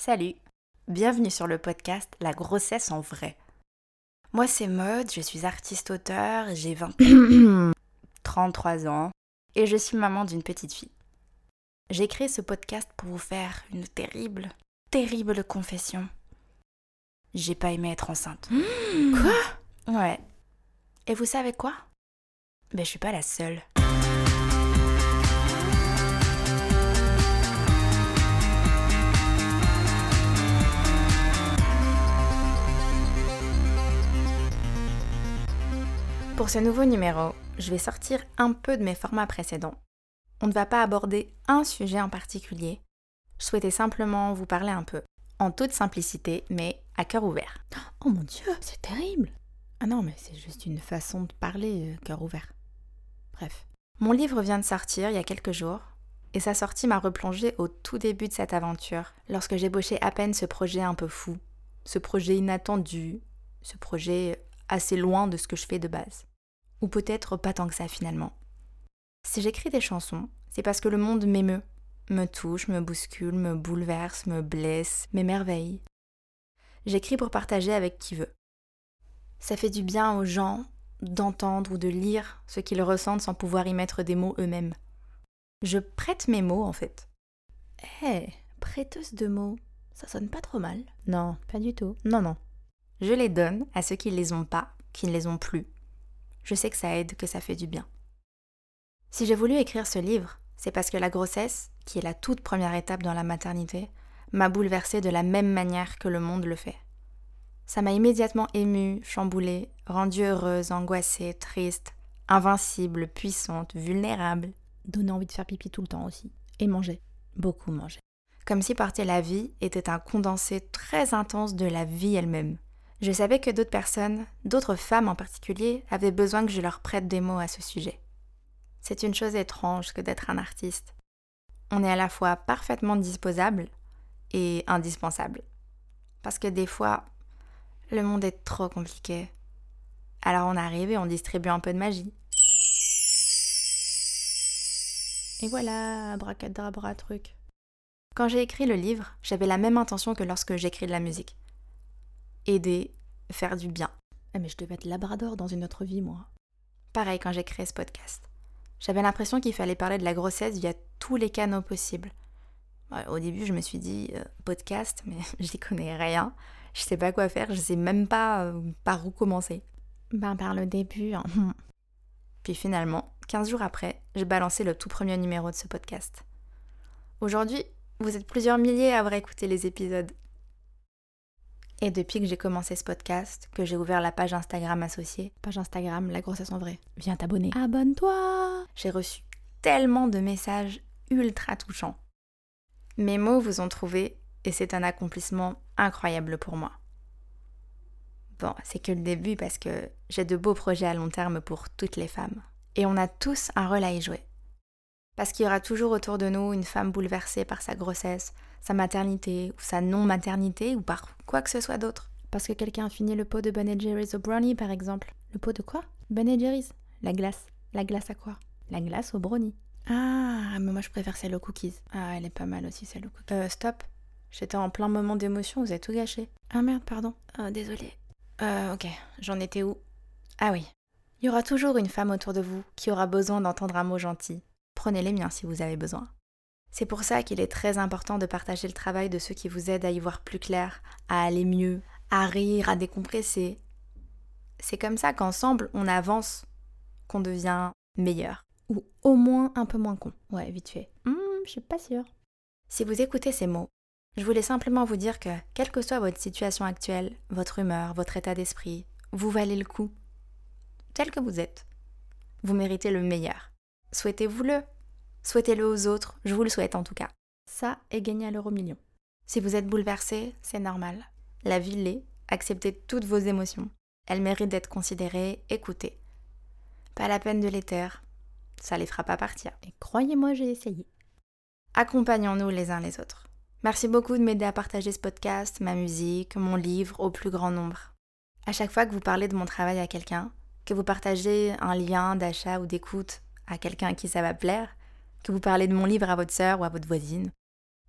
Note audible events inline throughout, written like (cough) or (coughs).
Salut, bienvenue sur le podcast La grossesse en vrai. Moi c'est Maud, je suis artiste-auteur, j'ai 20... 33 (coughs) ans et je suis maman d'une petite fille. J'ai créé ce podcast pour vous faire une terrible, terrible confession. J'ai pas aimé être enceinte. (gasps) Quoi? Ouais. Et vous savez quoi? Ben je suis pas la seule. Pour ce nouveau numéro, je vais sortir un peu de mes formats précédents. On ne va pas aborder un sujet en particulier. Je souhaitais simplement vous parler un peu, en toute simplicité, mais à cœur ouvert. Oh mon dieu, c'est terrible Ah non, mais c'est juste une façon de parler, euh, cœur ouvert. Bref. Mon livre vient de sortir il y a quelques jours, et sa sortie m'a replongé au tout début de cette aventure, lorsque j'ébauchais à peine ce projet un peu fou, ce projet inattendu, ce projet assez loin de ce que je fais de base. Ou peut-être pas tant que ça finalement. Si j'écris des chansons, c'est parce que le monde m'émeut, me touche, me bouscule, me bouleverse, me blesse, m'émerveille. J'écris pour partager avec qui veut. Ça fait du bien aux gens d'entendre ou de lire ce qu'ils ressentent sans pouvoir y mettre des mots eux-mêmes. Je prête mes mots en fait. Eh, prêteuse de mots, ça sonne pas trop mal. Non, pas du tout. Non, non. Je les donne à ceux qui ne les ont pas, qui ne les ont plus. Je sais que ça aide, que ça fait du bien. Si j'ai voulu écrire ce livre, c'est parce que la grossesse, qui est la toute première étape dans la maternité, m'a bouleversée de la même manière que le monde le fait. Ça m'a immédiatement émue, chamboulée, rendue heureuse, angoissée, triste, invincible, puissante, vulnérable. Donner envie de faire pipi tout le temps aussi. Et manger. Beaucoup manger. Comme si porter la vie était un condensé très intense de la vie elle-même. Je savais que d'autres personnes, d'autres femmes en particulier, avaient besoin que je leur prête des mots à ce sujet. C'est une chose étrange que d'être un artiste. On est à la fois parfaitement disposable et indispensable. Parce que des fois, le monde est trop compliqué. Alors on arrive et on distribue un peu de magie. Et voilà, abracadabra truc. Quand j'ai écrit le livre, j'avais la même intention que lorsque j'écris de la musique. Aider, faire du bien. Eh mais je devais être labrador dans une autre vie, moi. Pareil quand j'ai créé ce podcast. J'avais l'impression qu'il fallait parler de la grossesse via tous les canaux possibles. Au début, je me suis dit euh, podcast, mais (laughs) j'y connais rien. Je sais pas quoi faire, je sais même pas euh, par où commencer. Ben, par le début. Hein. Puis finalement, 15 jours après, j'ai balancé le tout premier numéro de ce podcast. Aujourd'hui, vous êtes plusieurs milliers à avoir écouté les épisodes. Et depuis que j'ai commencé ce podcast, que j'ai ouvert la page Instagram associée, page Instagram, la grossesse en vrai, viens t'abonner. Abonne-toi J'ai reçu tellement de messages ultra touchants. Mes mots vous ont trouvé et c'est un accomplissement incroyable pour moi. Bon, c'est que le début parce que j'ai de beaux projets à long terme pour toutes les femmes. Et on a tous un rôle à y jouer. Parce qu'il y aura toujours autour de nous une femme bouleversée par sa grossesse, sa maternité ou sa non-maternité ou par quoi que ce soit d'autre. Parce que quelqu'un a fini le pot de Ben Jerry's au brownie par exemple. Le pot de quoi? Ben Jerry's. La glace. La glace à quoi? La glace au brownie. Ah, mais moi je préfère celle aux cookies. Ah, elle est pas mal aussi celle aux cookies. Euh, stop. J'étais en plein moment d'émotion, vous avez tout gâché. Ah merde, pardon. Ah, désolée. Euh, ok, j'en étais où? Ah oui. Il y aura toujours une femme autour de vous qui aura besoin d'entendre un mot gentil. Prenez les miens si vous avez besoin. C'est pour ça qu'il est très important de partager le travail de ceux qui vous aident à y voir plus clair, à aller mieux, à rire, à décompresser. C'est comme ça qu'ensemble on avance, qu'on devient meilleur. Ou au moins un peu moins con. Ouais, vite fait. Hmm, je suis pas sûre. Si vous écoutez ces mots, je voulais simplement vous dire que, quelle que soit votre situation actuelle, votre humeur, votre état d'esprit, vous valez le coup. Tel que vous êtes. Vous méritez le meilleur. Souhaitez-vous-le. Souhaitez-le aux autres, je vous le souhaite en tout cas. Ça et gagner à l'euro million. Si vous êtes bouleversé, c'est normal. La vie l'est, acceptez toutes vos émotions. Elles méritent d'être considérées, écoutées. Pas la peine de les taire, ça les fera pas partir. Et croyez-moi, j'ai essayé. Accompagnons-nous les uns les autres. Merci beaucoup de m'aider à partager ce podcast, ma musique, mon livre au plus grand nombre. À chaque fois que vous parlez de mon travail à quelqu'un, que vous partagez un lien d'achat ou d'écoute à quelqu'un à qui ça va plaire, que vous parlez de mon livre à votre sœur ou à votre voisine,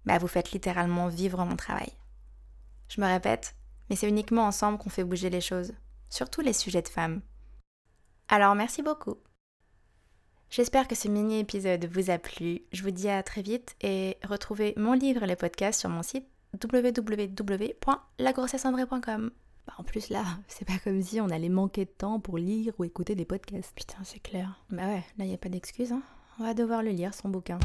bah vous faites littéralement vivre mon travail. Je me répète, mais c'est uniquement ensemble qu'on fait bouger les choses, surtout les sujets de femmes. Alors merci beaucoup. J'espère que ce mini-épisode vous a plu. Je vous dis à très vite et retrouvez mon livre et les podcasts sur mon site www.lagrossesseandvraie.com. Bah en plus là, (laughs) c'est pas comme si on allait manquer de temps pour lire ou écouter des podcasts. Putain, c'est clair. Bah ouais, là y a pas d'excuse, hein. On va devoir le lire, son bouquin.